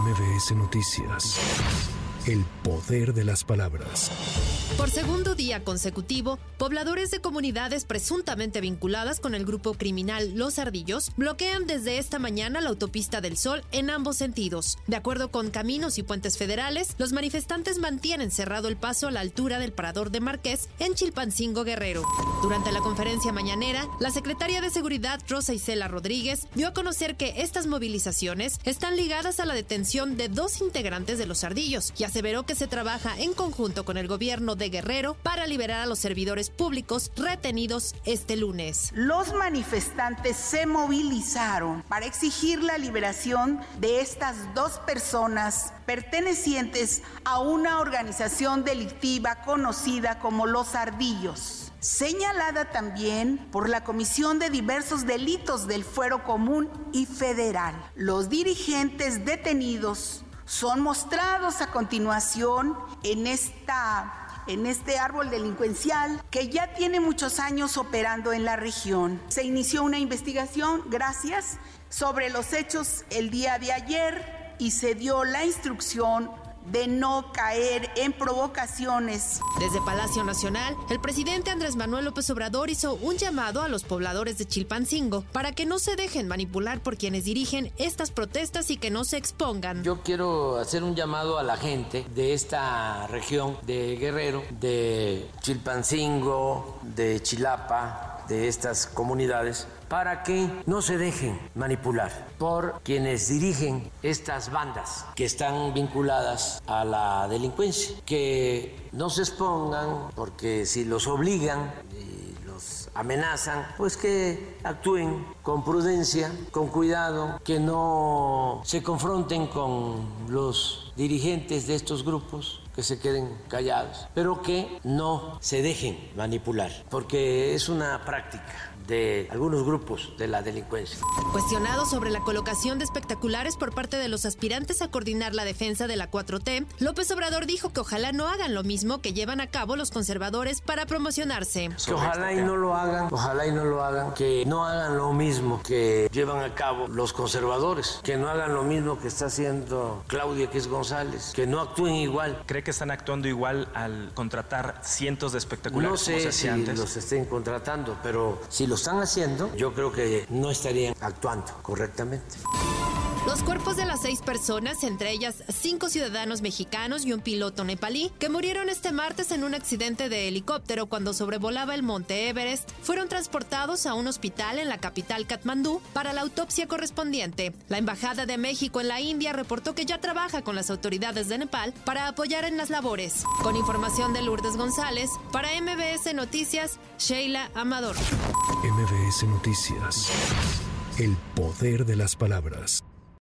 MBS Noticias. El poder de las palabras. Por segundo día consecutivo, pobladores de comunidades presuntamente vinculadas con el grupo criminal Los Ardillos bloquean desde esta mañana la autopista del Sol en ambos sentidos. De acuerdo con Caminos y Puentes Federales, los manifestantes mantienen cerrado el paso a la altura del Parador de Marqués en Chilpancingo Guerrero. Durante la conferencia mañanera, la secretaria de Seguridad Rosa Isela Rodríguez dio a conocer que estas movilizaciones están ligadas a la detención de dos integrantes de Los Ardillos y aseveró que se trabaja en conjunto con el gobierno de Guerrero para liberar a los servidores públicos retenidos este lunes. Los manifestantes se movilizaron para exigir la liberación de estas dos personas pertenecientes a una organización delictiva conocida como Los Ardillos señalada también por la Comisión de diversos delitos del Fuero Común y Federal. Los dirigentes detenidos son mostrados a continuación en esta en este árbol delincuencial que ya tiene muchos años operando en la región. Se inició una investigación, gracias, sobre los hechos el día de ayer y se dio la instrucción de no caer en provocaciones. Desde Palacio Nacional, el presidente Andrés Manuel López Obrador hizo un llamado a los pobladores de Chilpancingo para que no se dejen manipular por quienes dirigen estas protestas y que no se expongan. Yo quiero hacer un llamado a la gente de esta región de Guerrero, de Chilpancingo, de Chilapa, de estas comunidades para que no se dejen manipular por quienes dirigen estas bandas que están vinculadas a la delincuencia, que no se expongan porque si los obligan y los amenazan, pues que actúen con prudencia, con cuidado, que no se confronten con los dirigentes de estos grupos que se queden callados, pero que no se dejen manipular, porque es una práctica de algunos grupos de la delincuencia. Cuestionado sobre la colocación de espectaculares por parte de los aspirantes a coordinar la defensa de la 4T, López Obrador dijo que ojalá no hagan lo mismo que llevan a cabo los conservadores para promocionarse. Que ojalá y no lo hagan, ojalá y no lo hagan, que no hagan lo mismo que llevan a cabo los conservadores, que no hagan lo mismo que está haciendo Claudia X González, que no actúen igual. ¿Cree que están actuando igual al contratar cientos de espectaculares? No sé si los estén contratando, pero si lo están haciendo, yo creo que no estarían actuando correctamente. Los cuerpos de las seis personas, entre ellas cinco ciudadanos mexicanos y un piloto nepalí, que murieron este martes en un accidente de helicóptero cuando sobrevolaba el monte Everest, fueron transportados a un hospital en la capital Katmandú para la autopsia correspondiente. La Embajada de México en la India reportó que ya trabaja con las autoridades de Nepal para apoyar en las labores. Con información de Lourdes González, para MBS Noticias, Sheila Amador. MBS Noticias. El poder de las palabras.